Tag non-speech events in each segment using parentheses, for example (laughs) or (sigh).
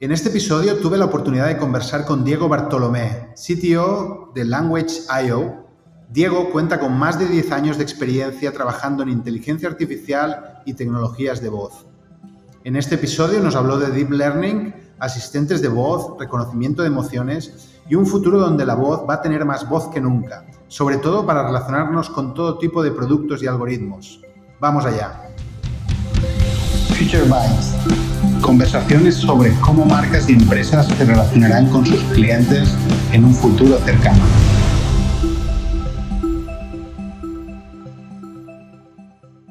En este episodio tuve la oportunidad de conversar con Diego Bartolomé, CTO de Language.io. Diego cuenta con más de 10 años de experiencia trabajando en inteligencia artificial y tecnologías de voz. En este episodio nos habló de Deep Learning, asistentes de voz, reconocimiento de emociones y un futuro donde la voz va a tener más voz que nunca, sobre todo para relacionarnos con todo tipo de productos y algoritmos. Vamos allá. Future Minds Conversaciones sobre cómo marcas y empresas se relacionarán con sus clientes en un futuro cercano.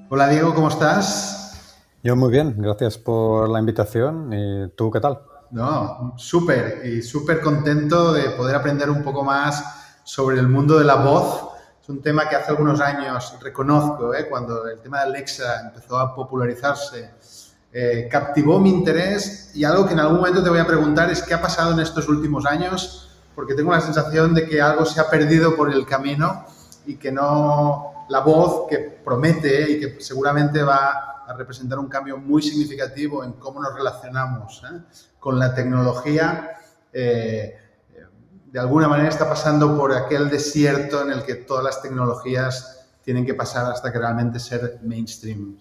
Hola Diego, ¿cómo estás? Yo muy bien, gracias por la invitación. ¿Y tú qué tal? No, súper y súper contento de poder aprender un poco más sobre el mundo de la voz. Es un tema que hace algunos años reconozco, ¿eh? cuando el tema de Alexa empezó a popularizarse eh, captivó mi interés y algo que en algún momento te voy a preguntar es qué ha pasado en estos últimos años, porque tengo la sensación de que algo se ha perdido por el camino y que no la voz que promete y que seguramente va a representar un cambio muy significativo en cómo nos relacionamos ¿eh? con la tecnología, eh, de alguna manera está pasando por aquel desierto en el que todas las tecnologías tienen que pasar hasta que realmente ser mainstream.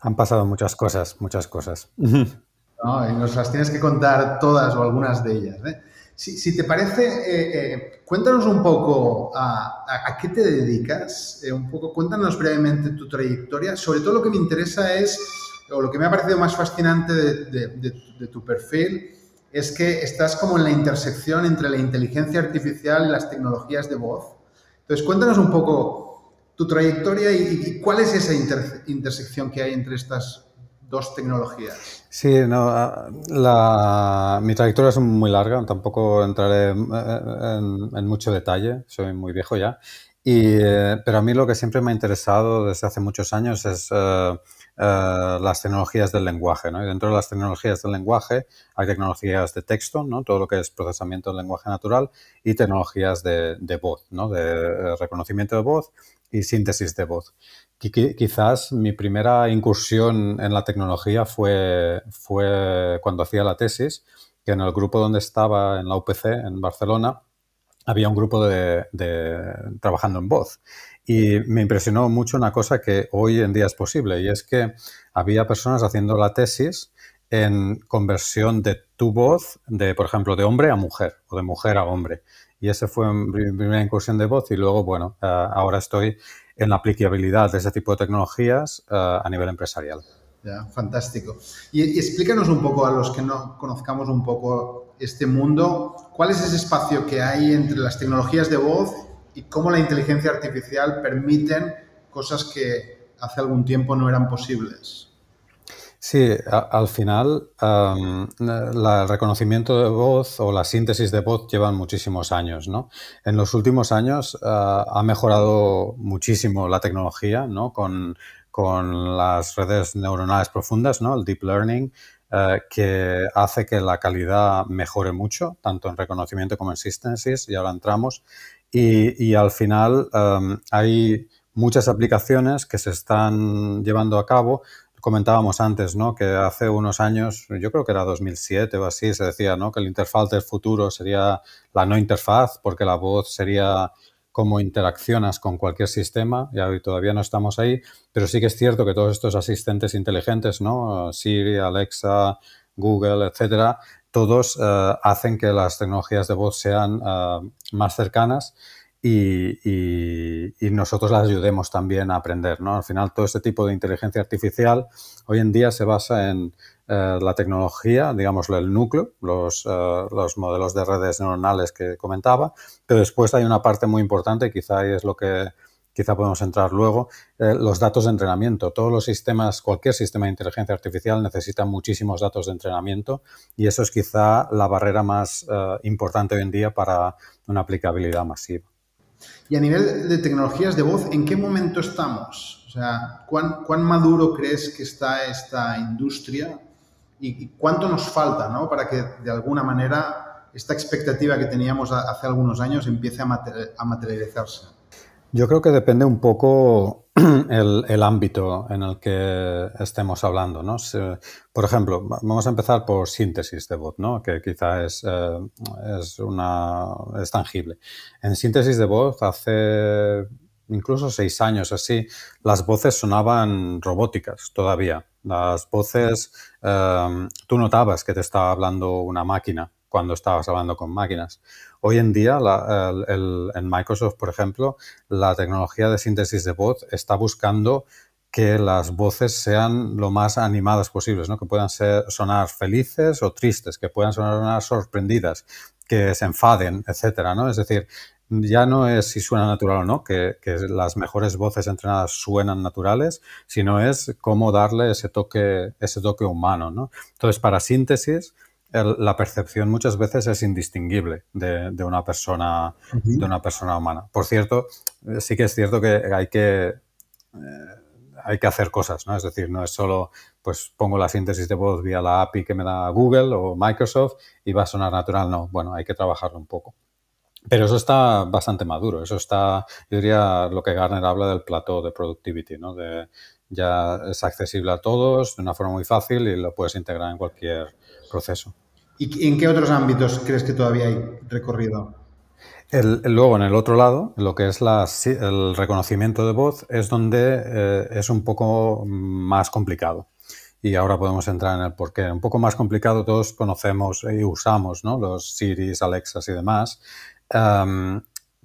Han pasado muchas cosas, muchas cosas. No, y nos las tienes que contar todas o algunas de ellas. ¿eh? Si, te parece, eh, eh, cuéntanos un poco a, qué te dedicas, un poco, cuéntanos brevemente tu trayectoria. Sobre todo lo que me interesa es, o lo que me ha parecido más fascinante de tu perfil, es que estás como en la intersección entre la inteligencia artificial y las tecnologías de voz. Entonces, cuéntanos un poco tu trayectoria y, cuál es esa intersección que hay entre estas dos tecnologías. Sí, mi trayectoria es muy larga, tampoco entraré en, mucho detalle, soy muy viejo ya, eh, pero a mí lo que siempre me ha interesado desde hace muchos años es eh, eh, las tecnologías del lenguaje. Y dentro de las tecnologías del lenguaje hay tecnologías de texto, ¿no? todo lo que es procesamiento del lenguaje natural, y tecnologías de, de voz, ¿no? de reconocimiento de voz y síntesis de voz. Quizás mi primera incursión en la tecnología fue, fue cuando hacía la tesis, que en el grupo donde estaba, en la UPC, en Barcelona, había un grupo de, trabajando en voz. Y me impresionó mucho una cosa que hoy en día es posible, y es que había personas haciendo la tesis en conversión de tu voz, de, por ejemplo, de hombre a mujer o de mujer a hombre. Y esa fue mi primera incursión de voz y luego, bueno, eh, ahora estoy en la aplicabilidad de ese tipo de tecnologías eh, a nivel empresarial. Ya, fantástico. Y, explícanos un poco a los que no conozcamos un poco este mundo, ¿cuál es ese espacio que hay entre las tecnologías de voz y cómo la inteligencia artificial permiten cosas que hace algún tiempo no eran posibles? Sí, al final el reconocimiento de voz o la síntesis de voz llevan muchísimos años, ¿no? En los últimos años ah, ha mejorado muchísimo la tecnología, ¿no? Con, las redes neuronales profundas, ¿no? El deep learning, eh, que hace que la calidad mejore mucho, tanto en reconocimiento como en síntesis, y ahora entramos. Y, y al final hay muchas aplicaciones que se están llevando a cabo comentábamos antes, ¿no? Que hace unos años, yo creo que era 2007 o así, se decía, ¿no? Que el interfaz del futuro sería la no interfaz, porque la voz sería cómo interaccionas con cualquier sistema, y hoy todavía no estamos ahí, pero sí que es cierto que todos estos asistentes inteligentes, ¿no? Siri, Alexa, Google, etcétera, todos eh, hacen que las tecnologías de voz sean eh, más cercanas y, nosotros las ayudemos también a aprender. ¿no? Al final, todo este tipo de inteligencia artificial hoy en día se basa en eh, la tecnología, digamos, el núcleo, los, eh, los, modelos de redes neuronales que comentaba, pero después hay una parte muy importante, quizá es lo que quizá podemos entrar luego, eh, los datos de entrenamiento. Todos los sistemas, cualquier sistema de inteligencia artificial necesita muchísimos datos de entrenamiento y eso es quizá la barrera más importante hoy en día para una aplicabilidad masiva. Y a nivel de tecnologías de voz, ¿en qué momento estamos? O sea, ¿cuán, cuán maduro crees que está esta industria y, cuánto nos falta ¿no? para que de alguna manera esta expectativa que teníamos hace algunos años empiece a, materializarse? Yo creo que depende un poco (clears throat) el, ámbito en el que estemos hablando. ¿no? por ejemplo, vamos a empezar por síntesis de voz, ¿no? que quizá es, eh, es, una, es tangible. En síntesis de voz, hace incluso seis años así, las voces sonaban robóticas todavía. Las voces, eh, tú notabas que te estaba hablando una máquina cuando estabas hablando con máquinas. Hoy en día, en Microsoft, por ejemplo, la tecnología de síntesis de voz está buscando que las voces sean lo más animadas posibles, ¿no? que puedan ser, sonar felices o tristes, que puedan sonar sorprendidas, que se enfaden, etcétera, ¿no? Es decir, ya no es si suena natural o no, que, las mejores voces entrenadas suenan naturales, sino es cómo darle ese toque, ese toque humano, ¿no? Entonces, para síntesis, la percepción muchas veces es indistinguible de, una persona, de una persona humana. Por cierto, eh, sí que es cierto que hay que, eh, hay que hacer cosas, ¿no? Es decir, no es solo, pues pongo la síntesis de voz vía la API que me da Google o Microsoft y va a sonar natural. No, bueno, hay que trabajarlo un poco. Pero eso está bastante maduro. Eso está, yo diría, lo que Garner habla del plato de productivity, ¿no? De, ya es accesible a todos de una forma muy fácil y lo puedes integrar en cualquier proceso. ¿Y en qué otros ámbitos crees que todavía hay recorrido? luego, en el otro lado, lo que es el reconocimiento de voz es donde eh, es un poco más complicado. Y ahora podemos entrar en el porqué. Un poco más complicado, todos conocemos y usamos ¿no? los Siris, Alexas y demás.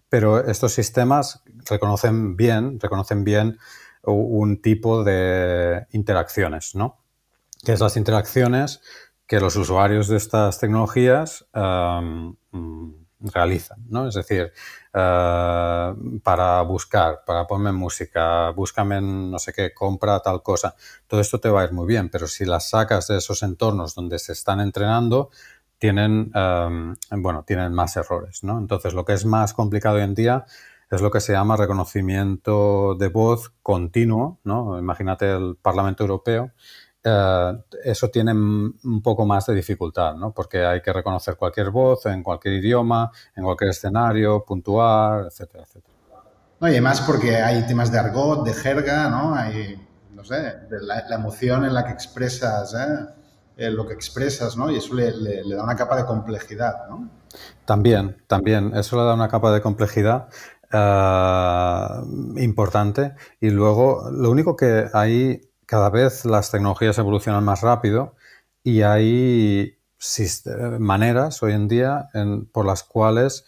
pero estos sistemas reconocen bien, reconocen bien un tipo de interacciones, ¿no? Que es las interacciones que los usuarios de estas tecnologías mm, realizan, ¿no? Es decir, eh, para buscar, para ponerme música, búscame en no sé qué, compra tal cosa, todo esto te va a ir muy bien, pero si las sacas de esos entornos donde se están entrenando, tienen, bueno, tienen más errores, ¿no? Entonces, lo que es más complicado hoy en día es lo que se llama reconocimiento de voz continuo, ¿no? Imagínate el Parlamento Europeo, eh, eso tiene un poco más de dificultad, ¿no? Porque hay que reconocer cualquier voz en cualquier idioma, en cualquier escenario, puntuar, etcétera, etcétera. No, y además porque hay temas de argot, de jerga, ¿no? Hay, no sé, de la, emoción en la que expresas, ¿eh? ¿eh? lo que expresas, ¿no? Y eso le, le, da una capa de complejidad, ¿no? También, también, eso le da una capa de complejidad eh, importante. Y luego, lo único que hay cada vez las tecnologías evolucionan más rápido y hay maneras hoy en día por las cuales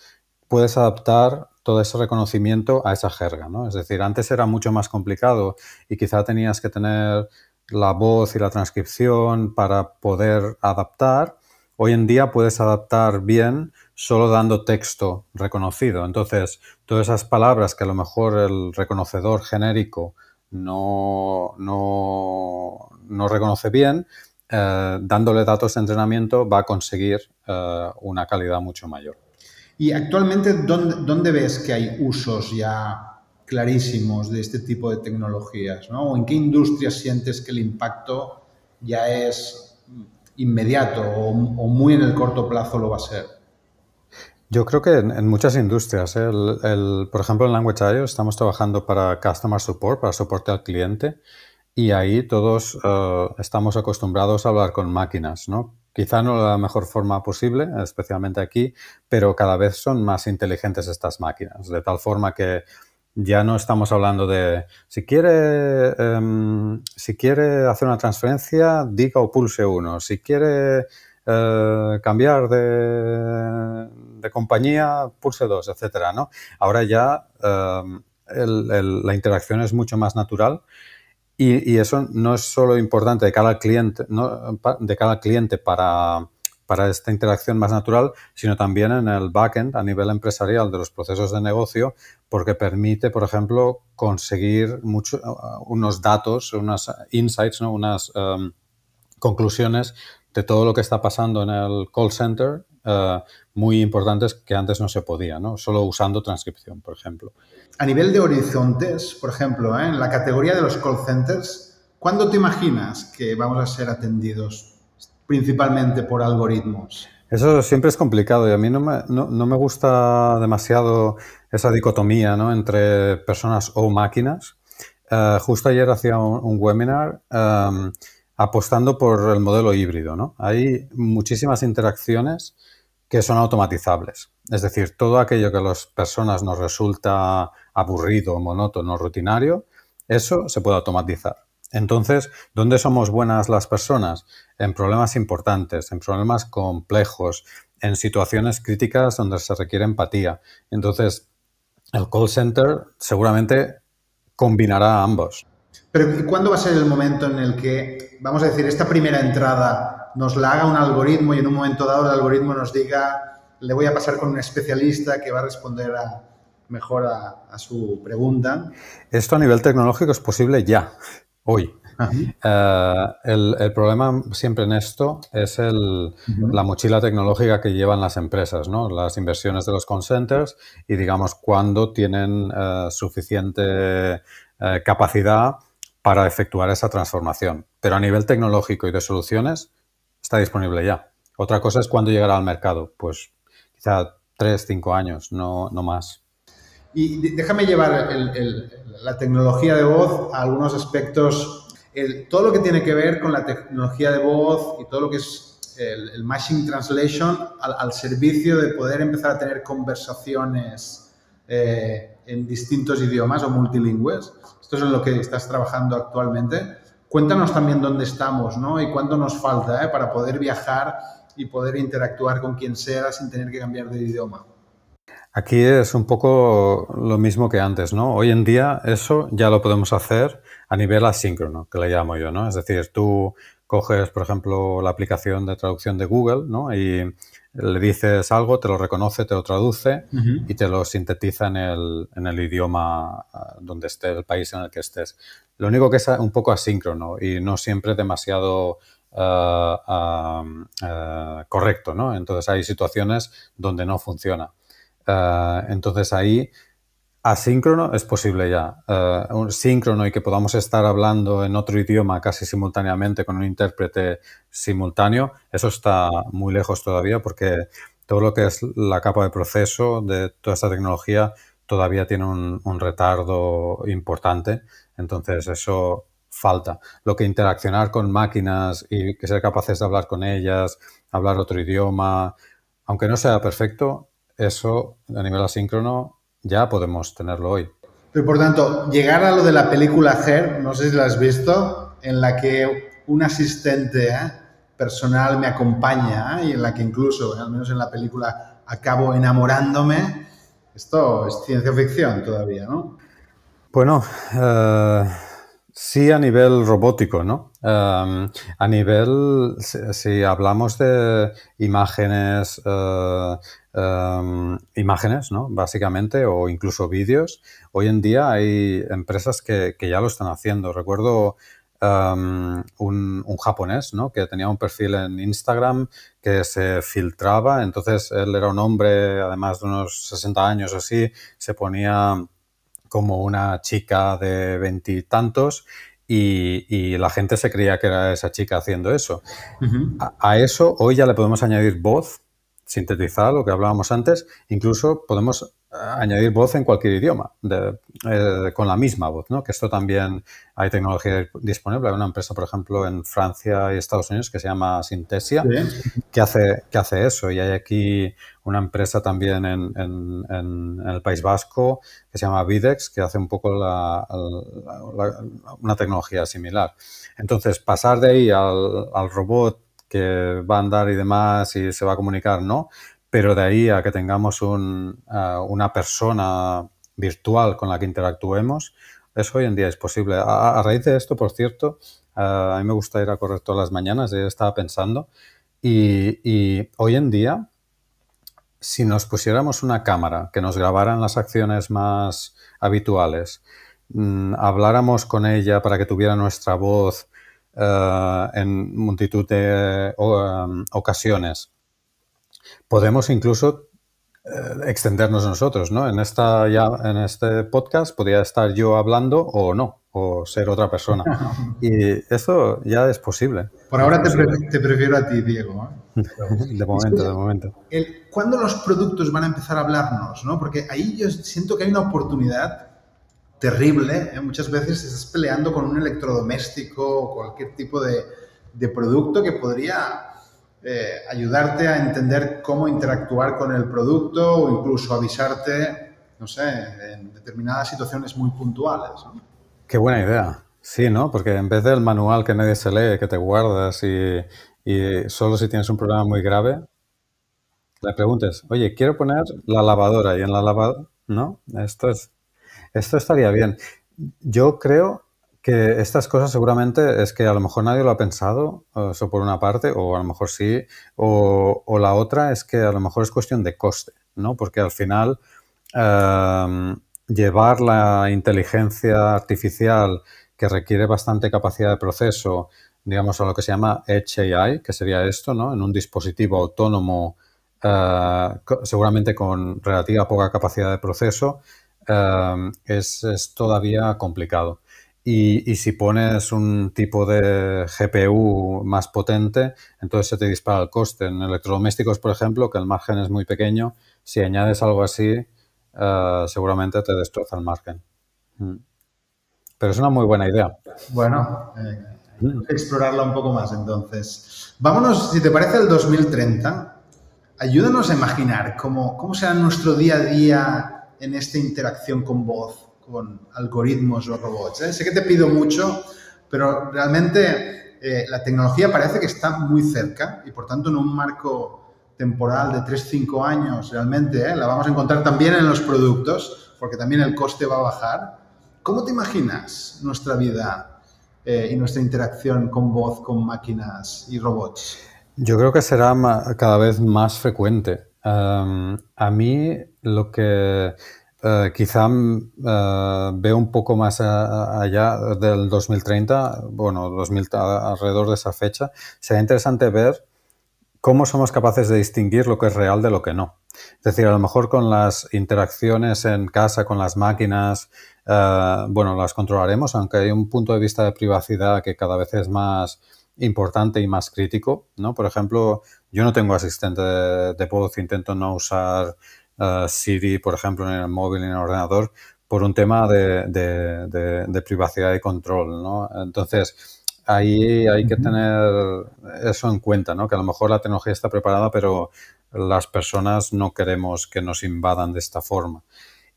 puedes adaptar todo ese reconocimiento a esa jerga, ¿no? Es decir, antes era mucho más complicado y quizá tenías que tener la voz y la transcripción para poder adaptar. Hoy en día puedes adaptar bien solo dando texto reconocido. Entonces, todas esas palabras que a lo mejor el reconocedor genérico no, no, reconoce bien, eh, dándole datos de entrenamiento va a conseguir eh, una calidad mucho mayor. ¿Y actualmente ¿dónde, ves que hay usos ya clarísimos de este tipo de tecnologías? ¿O en qué industrias sientes que el impacto ya es inmediato o, muy en el corto plazo lo va a ser? Yo creo que en, muchas industrias, ¿eh? por ejemplo en Language.io estamos trabajando para Customer Support, para soporte al cliente, y ahí todos eh, estamos acostumbrados a hablar con máquinas, ¿no? Quizá no de la mejor forma posible, especialmente aquí, pero cada vez son más inteligentes estas máquinas, de tal forma que ya no estamos hablando de si quiere, em, si quiere hacer una transferencia, diga o pulse uno. Si quiere eh, cambiar de, compañía, pulse 2, etcétera. Ahora ya em, la interacción es mucho más natural y, eso no es solo importante de cada cliente, de cada cliente para, para esta interacción más natural, sino también en el backend a nivel empresarial de los procesos de negocio, porque permite, por ejemplo, conseguir mucho, unos datos, unas insights, unas em, conclusiones de todo lo que está pasando en el call center eh, muy importantes que antes no se podía, ¿no? Solo usando transcripción, por ejemplo. A nivel de horizontes, por ejemplo, ¿eh? en la categoría de los call centers, ¿cuándo te imaginas que vamos a ser atendidos principalmente por algoritmos? Eso siempre es complicado y a mí no me, no, no me gusta demasiado esa dicotomía ¿no? entre personas o máquinas. eh, justo ayer hacía un, webinar em, apostando por el modelo híbrido. ¿no? Hay muchísimas interacciones que son automatizables. Es decir, todo aquello que a las personas nos resulta aburrido, monótono, rutinario, eso se puede automatizar. Entonces, ¿dónde somos buenas las personas? En problemas importantes, en problemas complejos, en situaciones críticas donde se requiere empatía. Entonces, el call center seguramente combinará ambos. Pero ¿cuándo va a ser el momento en el que, vamos a decir, esta primera entrada nos la haga un algoritmo y en un momento dado el algoritmo nos diga, le voy a pasar con un especialista que va a responder mejor a su pregunta? Esto a nivel tecnológico es posible ya hoy. Eh, el, problema siempre en esto es la mochila tecnológica que llevan las empresas, ¿no? las inversiones de los consenters y digamos cuándo tienen eh, suficiente eh, capacidad para efectuar esa transformación. Pero a nivel tecnológico y de soluciones está disponible ya. Otra cosa es cuándo llegará al mercado. Pues quizá tres, cinco años, no, no más. Y déjame llevar la tecnología de voz a algunos aspectos, todo lo que tiene que ver con la tecnología de voz y todo lo que es el, machine translation al, servicio de poder empezar a tener conversaciones eh, en distintos idiomas o multilingües. Esto es en lo que estás trabajando actualmente. Cuéntanos también dónde estamos ¿no? y cuánto nos falta ¿eh? para poder viajar y poder interactuar con quien sea sin tener que cambiar de idioma. Aquí es un poco lo mismo que antes, ¿no? Hoy en día eso ya lo podemos hacer a nivel asíncrono, que le llamo yo, ¿no? Es decir, tú coges, por ejemplo, la aplicación de traducción de Google, ¿no? Y le dices algo, te lo reconoce, te lo traduce y te lo sintetiza en el, en el idioma ah, donde esté, el país en el que estés. Lo único que es un poco asíncrono y no siempre demasiado ah, ah, correcto, ¿no? Entonces hay situaciones donde no funciona. Entonces ahí asíncrono es posible ya. Eh, un síncrono y que podamos estar hablando en otro idioma casi simultáneamente con un intérprete simultáneo, eso está muy lejos todavía porque todo lo que es la capa de proceso de toda esta tecnología todavía tiene un, un retardo importante. Entonces eso falta. Lo que interaccionar con máquinas y que ser capaces de hablar con ellas, hablar otro idioma, aunque no sea perfecto, eso a nivel asíncrono ya podemos tenerlo hoy. Pero por tanto, llegar a lo de la película Her, no sé si la has visto, en la que un asistente ¿eh? personal me acompaña ¿eh? y en la que incluso, al menos en la película, acabo enamorándome. Esto es ciencia ficción todavía, ¿no? Bueno, eh, sí a nivel robótico, ¿no? A nivel, si, hablamos de imágenes Em, imágenes, ¿no? Básicamente, o incluso vídeos. Hoy en día hay empresas que, ya lo están haciendo. Recuerdo em, un, japonés, ¿no? Que tenía un perfil en Instagram que se filtraba. Entonces, él era un hombre, además de unos 60 años o así, se ponía como una chica de veintitantos y, la gente se creía que era esa chica haciendo eso. a, eso hoy ya le podemos añadir voz sintetizar lo que hablábamos antes, incluso podemos añadir voz en cualquier idioma, eh, con la misma voz, ¿no? Que esto también hay tecnología disponible. Hay una empresa, por ejemplo, en Francia y Estados Unidos que se llama Synthesia, que, hace, que hace eso. Y hay aquí una empresa también en, el País Vasco que se llama Videx, que hace un poco una tecnología similar. Entonces, pasar de ahí al, al robot que va a andar y demás y se va a comunicar, no, pero de ahí a que tengamos un, una persona virtual con la que interactuemos, eso hoy en día es posible. A, raíz de esto, por cierto, a mí me gusta ir a correr todas las mañanas, yo estaba pensando, y, y hoy en día, si nos pusiéramos una cámara que nos grabaran las acciones más habituales, mm, habláramos con ella para que tuviera nuestra voz, eh, en multitud de em, ocasiones. Podemos incluso eh, extendernos nosotros, ¿no? En, esta, ya, en este podcast podría estar yo hablando o no, o ser otra persona. (laughs) Y eso ya es posible. Por ahora te, prefiero a ti, Diego. ¿eh? (laughs) de momento, de momento. ¿Cuándo los productos van a empezar a hablarnos? ¿no? Porque ahí yo siento que hay una oportunidad terrible, ¿eh? muchas veces estás peleando con un electrodoméstico o cualquier tipo de, de producto que podría eh, ayudarte a entender cómo interactuar con el producto o incluso avisarte, no sé, en determinadas situaciones muy puntuales. Qué buena idea. Sí, ¿no? Porque en vez del manual que nadie se lee, que te guardas y, y solo si tienes un problema muy grave, le preguntes, oye, quiero poner la lavadora y en la lavadora, ¿no? Esto, es, esto estaría bien. Yo creo que estas cosas seguramente es que a lo mejor nadie lo ha pensado, eso por una parte, o a lo mejor sí, o, la otra es que a lo mejor es cuestión de coste, ¿no? Porque al final em, llevar la inteligencia artificial que requiere bastante capacidad de proceso, digamos, a lo que se llama Edge AI, que sería esto, ¿no? En un dispositivo autónomo eh, seguramente con relativa poca capacidad de proceso, eh, es, todavía complicado. Y, si pones un tipo de GPU más potente, entonces se te dispara el coste. En electrodomésticos, por ejemplo, que el margen es muy pequeño, si añades algo así, eh, seguramente te destroza el margen. Mm. Pero es una muy buena idea. Bueno, explorarla un poco más entonces. Vámonos, si te parece, el 2030 ayúdanos a imaginar cómo, cómo será nuestro día a día en esta interacción con voz, con algoritmos o robots. ¿eh? Sé que te pido mucho, pero realmente eh, la tecnología parece que está muy cerca y por tanto en un marco temporal de 3-5 años realmente ¿eh? la vamos a encontrar también en los productos porque también el coste va a bajar. ¿Cómo te imaginas nuestra vida y nuestra interacción con voz, con máquinas y robots? Yo creo que será cada vez más frecuente. a mí lo que eh, quizá eh, veo un poco más allá del 2030, bueno, 2000, alrededor de esa fecha, sería interesante ver cómo somos capaces de distinguir lo que es real de lo que no. Es decir, a lo mejor con las interacciones en casa, con las máquinas, eh, bueno, las controlaremos, aunque hay un punto de vista de privacidad que cada vez es más importante y más crítico, ¿no? Por ejemplo, yo no tengo asistente de, voz, intento no usar uh, Siri, por ejemplo, en el móvil, en el ordenador, por un tema de, privacidad y control, ¿no? Entonces, ahí hay que tener eso en cuenta, ¿no? Que a lo mejor la tecnología está preparada, pero las personas no queremos que nos invadan de esta forma.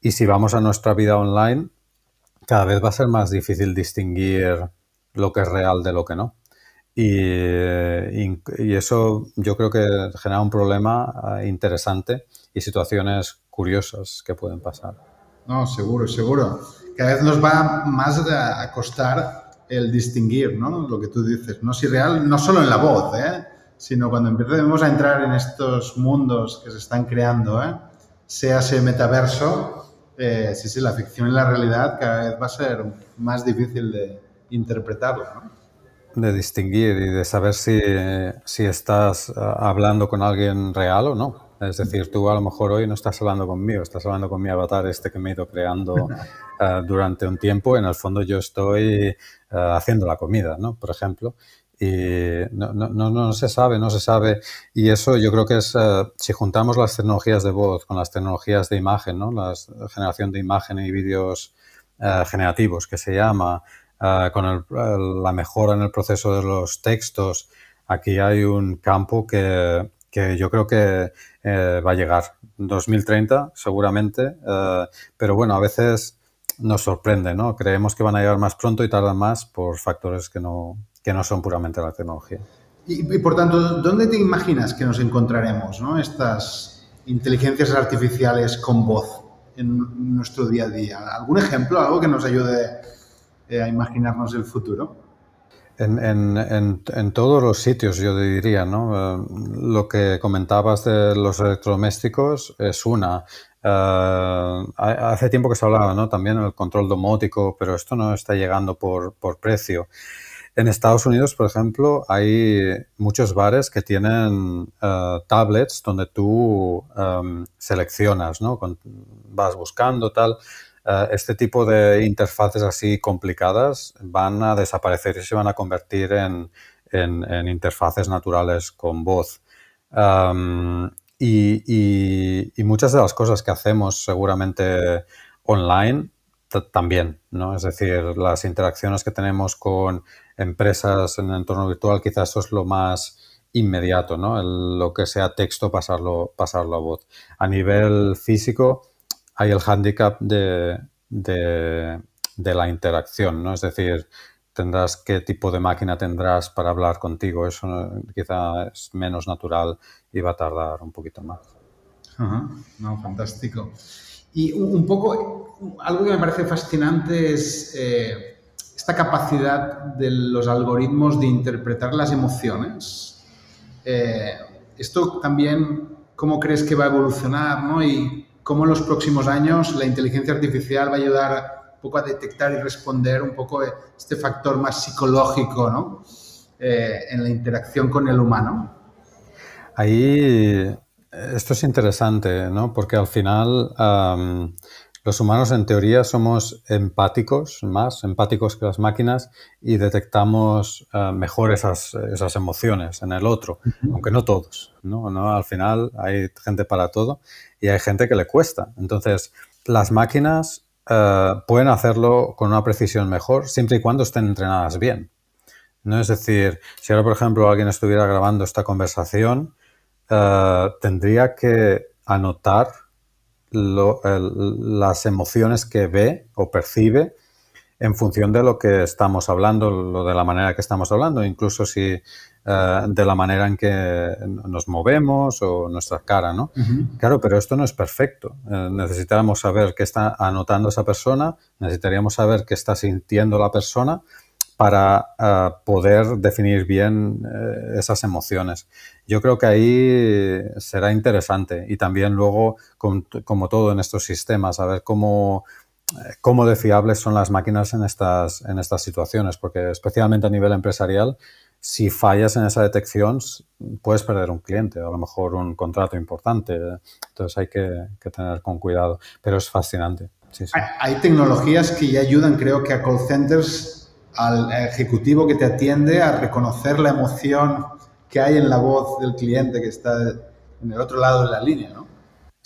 Y si vamos a nuestra vida online, cada vez va a ser más difícil distinguir lo que es real de lo que no. Y, eso yo creo que genera un problema eh, interesante y situaciones curiosas que pueden pasar. No, seguro, seguro. Cada vez nos va más a costar el distinguir, ¿no? Lo que tú dices, no si real, no solo en la voz, ¿eh? sino cuando empecemos a entrar en estos mundos que se están creando, ¿eh? sea ese metaverso, eh, sí, sí, la ficción y la realidad cada vez va a ser más difícil de interpretarlo, ¿no? De distinguir y de saber si, si estás ah, hablando con alguien real o no. Es decir, tú a lo mejor hoy no estás hablando conmigo, estás hablando con mi avatar este que me he ido creando ah, (laughs) durante un tiempo. En el fondo yo estoy ah, haciendo la comida, ¿no? Por ejemplo. Y no, no, no, se sabe, no se sabe. Y eso yo creo que es, si juntamos las tecnologías de voz con las tecnologías de imagen, ¿no? La generación de imagen y vídeos generativos que se llama, Ah, con la mejora en el proceso de los textos, aquí hay un campo que, yo creo que eh, va a llegar. 2030 seguramente, eh, pero bueno, a veces nos sorprende, ¿no? Creemos que van a llegar más pronto y tardan más por factores que no, que no son puramente la tecnología. Y, por tanto, ¿dónde te imaginas que nos encontraremos, ¿no? Estas inteligencias artificiales con voz en nuestro día a día. ¿Algún ejemplo, algo que nos ayude eh, a imaginarnos el futuro? En, en, en, todos los sitios, yo diría, ¿no? Eh, lo que comentabas de los electrodomésticos es una. Eh, hace tiempo que se hablaba, ¿no? También el control domótico, pero esto no está llegando por, por precio. En Estados Unidos, por ejemplo, hay muchos bares que tienen tablets donde tú seleccionas, ¿no? vas buscando tal. Eh, este tipo de interfaces así complicadas van a desaparecer y se van a convertir en, interfaces naturales con voz. y, muchas de las cosas que hacemos seguramente online también, ¿no? Es decir, las interacciones que tenemos con empresas en el entorno virtual, quizás eso es lo más inmediato, ¿no? lo que sea texto, pasarlo, pasarlo a voz. A nivel físico, hay el hándicap de, de, la interacción, ¿no? Es decir, tendrás qué tipo de máquina tendrás para hablar contigo. Eso quizá es menos natural y va a tardar un poquito más. No, fantástico. Y un poco, algo que me parece fascinante es eh, esta capacidad de los algoritmos de interpretar las emociones. Eh, esto también, ¿cómo crees que va a evolucionar? ¿no? Cómo en los próximos años la inteligencia artificial va a ayudar un poco a detectar y responder un poco este factor más psicológico ¿no? Eh, en la interacción con el humano. Ahí, esto es interesante, ¿no? Porque al final los humanos en teoría somos empáticos, más empáticos que las máquinas y detectamos eh, mejor esas, esas, emociones en el otro, aunque no todos, ¿no? ¿no? Al final hay gente para todo y hay gente que le cuesta. Entonces, las máquinas eh, pueden hacerlo con una precisión mejor siempre y cuando estén entrenadas bien. ¿no? Es decir, si ahora, por ejemplo, alguien estuviera grabando esta conversación, eh, tendría que anotar las emociones que ve o percibe en función de lo que estamos hablando, lo de la manera que estamos hablando, incluso si eh, de la manera en que nos movemos o nuestra cara, ¿no? Claro, pero esto no es perfecto. Eh, necesitamos saber qué está anotando esa persona, necesitaríamos saber qué está sintiendo la persona para eh, poder definir bien esas emociones. Yo creo que ahí será interesante y también luego, como todo en estos sistemas, saber cómo cómo de fiables son las máquinas en estas, en estas situaciones, porque especialmente a nivel empresarial si fallas en esa detección, puedes perder un cliente, a lo mejor un contrato importante. Entonces hay que, tener con cuidado. Pero es fascinante. Hay, tecnologías que ya ayudan, creo que a call centers, al ejecutivo que te atiende, a reconocer la emoción que hay en la voz del cliente que está en el otro lado de la línea, ¿no?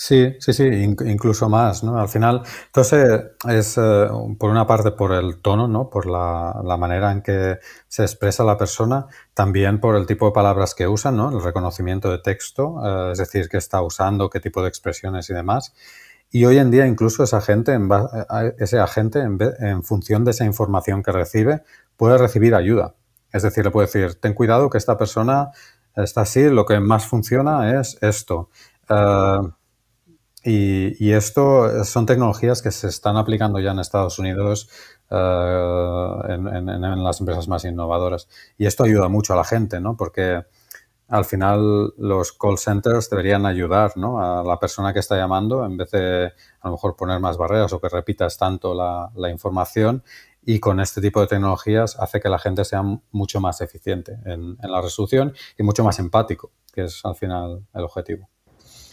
Sí, sí, sí, incluso más, ¿no? Al final, entonces es eh, por una parte por el tono, ¿no? Por la, manera en que se expresa la persona, también por el tipo de palabras que usa, ¿no? El reconocimiento de texto, eh, es decir, qué está usando, qué tipo de expresiones y demás. Y hoy en día incluso esa gente, ese agente, en, en función de esa información que recibe, puede recibir ayuda. Es decir, le puede decir, ten cuidado que esta persona está así, lo que más funciona es esto. Eh, y, esto son tecnologías que se están aplicando ya en Estados Unidos eh, en, las empresas más innovadoras. Y esto ayuda mucho a la gente, ¿no? Porque al final los call centers deberían ayudar ¿no? a la persona que está llamando en vez de a lo mejor poner más barreras o que repitas tanto la, información. Y con este tipo de tecnologías hace que la gente sea mucho más eficiente en la resolución y mucho más empático, que es al final el objetivo.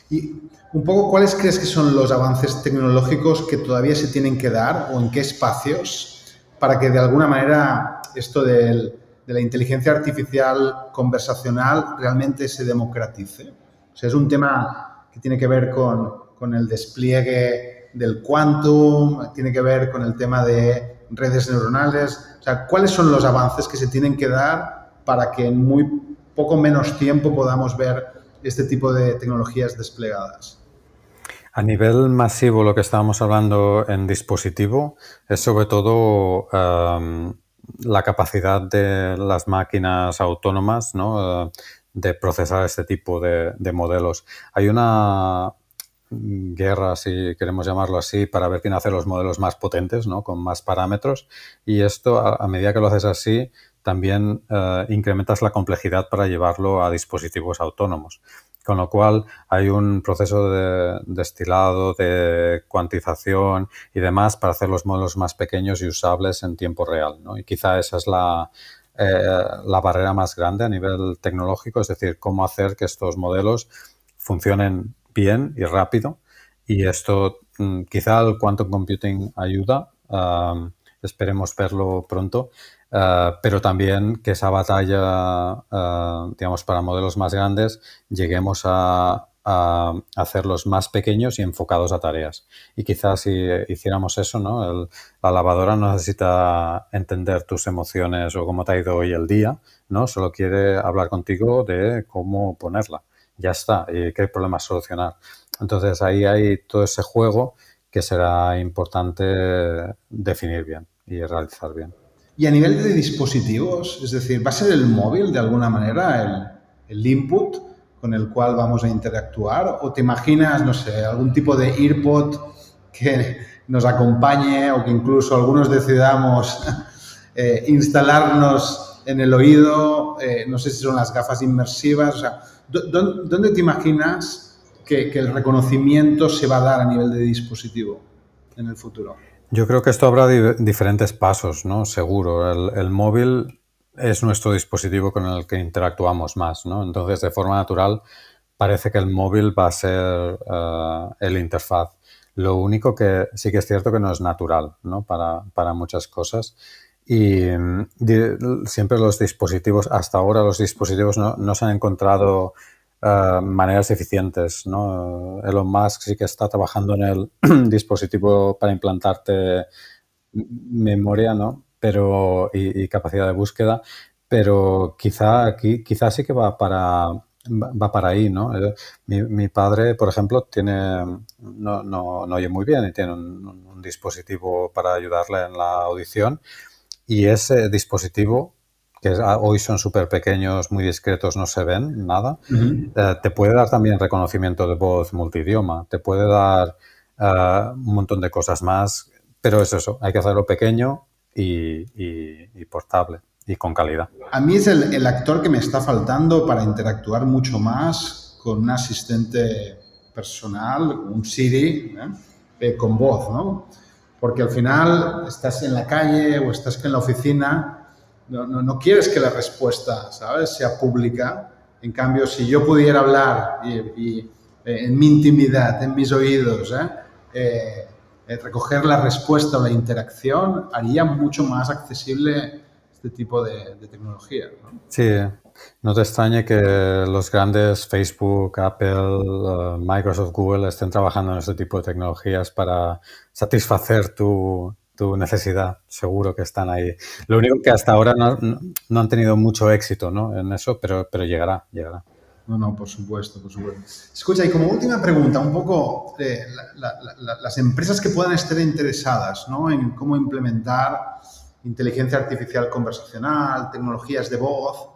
Y un poco, ¿cuáles crees que son los avances tecnológicos que todavía se tienen que dar o en qué espacios para que de alguna manera esto de la inteligencia artificial conversacional realmente se democratice? O sea, es un tema que tiene que ver con, con el despliegue del quantum, tiene que ver con el tema de redes neuronales. O sea, ¿cuáles son los avances que se tienen que dar para que en muy poco menos tiempo podamos ver este tipo de tecnologías desplegadas? A nivel masivo, lo que estábamos hablando en dispositivo es sobre todo em, la capacidad de las máquinas autónomas ¿no? Eh, de procesar este tipo de, modelos. Hay una guerra, si queremos llamarlo así, para ver quién hace los modelos más potentes, ¿no? con más parámetros. Y esto, a medida que lo haces así, también eh, incrementas la complejidad para llevarlo a dispositivos autónomos. Con lo cual hay un proceso de destilado, de cuantización y demás para hacer los modelos más pequeños y usables en tiempo real. Y quizá esa es la, eh, la barrera más grande a nivel tecnológico, es decir, cómo hacer que estos modelos funcionen bien y rápido. Y esto mm, quizá el quantum computing ayuda, ah, esperemos verlo pronto, eh, pero también que esa batalla, eh, digamos, para modelos más grandes, lleguemos a, hacerlos más pequeños y enfocados a tareas. Y quizás si hiciéramos eso, ¿no? la lavadora no necesita entender tus emociones o cómo te ha ido hoy el día, ¿no? Solo quiere hablar contigo de cómo ponerla. Ya está. Y qué problemas solucionar. Entonces ahí hay todo ese juego que será importante definir bien y realizar bien. Y a nivel de dispositivos, es decir, ¿va a ser el móvil de alguna manera el, el input con el cual vamos a interactuar? ¿O te imaginas, no sé, algún tipo de earpod que nos acompañe o que incluso algunos decidamos (laughs) eh, instalarnos en el oído? Eh, no sé si son las gafas inmersivas. O sea, ¿dónde te imaginas que, que el reconocimiento se va a dar a nivel de dispositivo en el futuro? Yo creo que esto habrá diferentes pasos, ¿no? Seguro. El, el, móvil es nuestro dispositivo con el que interactuamos más, ¿no? Entonces, de forma natural, parece que el móvil va a ser uh, el interfaz. Lo único que sí que es cierto que no es natural, ¿no? Para, para muchas cosas. Y di, siempre los dispositivos, hasta ahora los dispositivos no, no se han encontrado Uh, maneras eficientes. ¿no? Elon Musk sí que está trabajando en el (clears throat) dispositivo para implantarte memoria ¿no? pero, y, capacidad de búsqueda, pero quizá aquí quizá sí que va para va para ahí, ¿no? Eh, mi, mi padre, por ejemplo, tiene no, no, no, oye muy bien y tiene un, un dispositivo para ayudarle en la audición y ese dispositivo que hoy son súper pequeños, muy discretos, no se ven nada, uh -huh. eh, te puede dar también reconocimiento de voz multidioma, te puede dar uh, un montón de cosas más, pero es eso, hay que hacerlo pequeño y, y, y portable y con calidad. A mí es el, el, actor que me está faltando para interactuar mucho más con un asistente personal, un Siri, ¿eh? Eh, con voz, ¿no? Porque al final estás en la calle o estás en la oficina no, no, no, quieres que la respuesta, ¿sabes?, sea pública. En cambio, si yo pudiera hablar y, eh, en mi intimidad, en mis oídos, ¿eh? Eh, recoger la respuesta o la interacción, haría mucho más accesible este tipo de, tecnología. ¿no? Sí, no te extrañe que los grandes Facebook, Apple, Microsoft, Google estén trabajando en este tipo de tecnologías para satisfacer tu, tu necesidad, seguro que están ahí. Lo único que hasta ahora no, han tenido mucho éxito ¿no? en eso, pero, pero llegará, llegará. No, no, por supuesto, por supuesto. Escucha, y como última pregunta, un poco eh, la, la, la, las empresas que puedan estar interesadas ¿no? en cómo implementar inteligencia artificial conversacional, tecnologías de voz,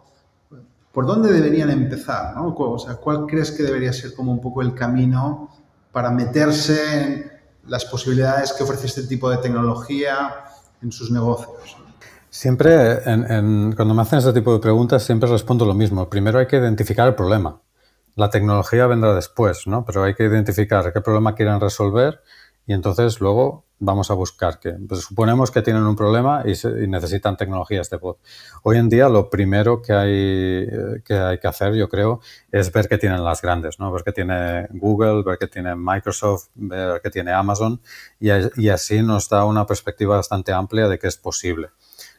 ¿por dónde deberían empezar? ¿no? O sea, ¿cuál crees que debería ser como un poco el camino para meterse en las posibilidades que ofrece este tipo de tecnología en sus negocios. Siempre, cuando me hacen este tipo de preguntas, siempre respondo lo mismo. Primero hay que identificar el problema. La tecnología vendrá después, ¿no? Pero hay que identificar qué problema quieren resolver y entonces luego vamos a buscar que pues suponemos que tienen un problema y, se, y, necesitan tecnologías de voz. Hoy en día lo primero que hay que hay que hacer, yo creo, es ver qué tienen las grandes, ¿no? Ver qué tiene Google, ver qué tiene Microsoft, ver qué tiene Amazon y, y así nos da una perspectiva bastante amplia de qué es posible.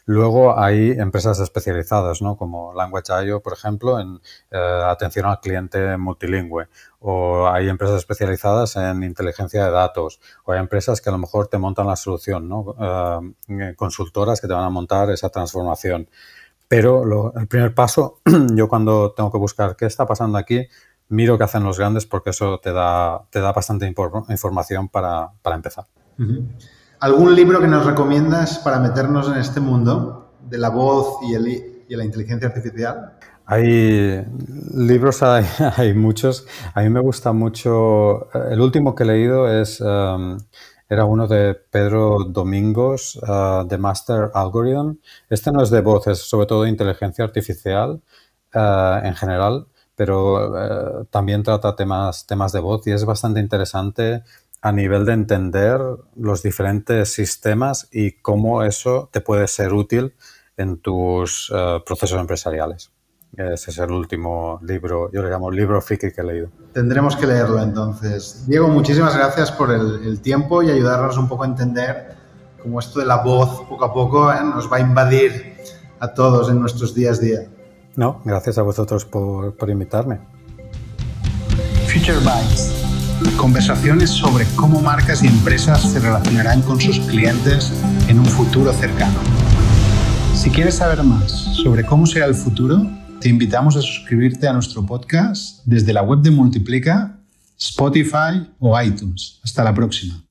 Luego hay empresas especializadas, ¿no? como Language.io, por ejemplo, en eh, atención al cliente multilingüe. O hay empresas especializadas en inteligencia de datos. O hay empresas que a lo mejor te montan la solución, ¿no? Eh, consultoras que te van a montar esa transformación. Pero lo, el primer paso, (clears throat) yo cuando tengo que buscar qué está pasando aquí, miro qué hacen los grandes porque eso te da, te da bastante información para, para empezar. Uh. ¿Algún libro que nos recomiendas para meternos en este mundo de la voz y, el, y la inteligencia artificial? Hay libros, (laughs) hay, muchos. A mí me gusta mucho. El último que he leído es um, era uno de Pedro Domingos, uh, The Master Algorithm. Este no es de voz, es sobre todo de inteligencia artificial uh, en general, pero uh, también trata temas, temas de voz y es bastante interesante a nivel de entender los diferentes sistemas y cómo eso te puede ser útil en tus uh, procesos empresariales. Ese es el último libro, yo le llamo libro friki que he leído. Tendremos que leerlo entonces. Diego, muchísimas gracias por el, el tiempo y ayudarnos un poco a entender cómo esto de la voz poco a poco eh, nos va a invadir a todos en nuestros días a día. No, gracias a vosotros por, por invitarme. Future Bites. Conversaciones sobre cómo marcas y empresas se relacionarán con sus clientes en un futuro cercano. Si quieres saber más sobre cómo será el futuro, te invitamos a suscribirte a nuestro podcast desde la web de Multiplica, Spotify o iTunes. Hasta la próxima.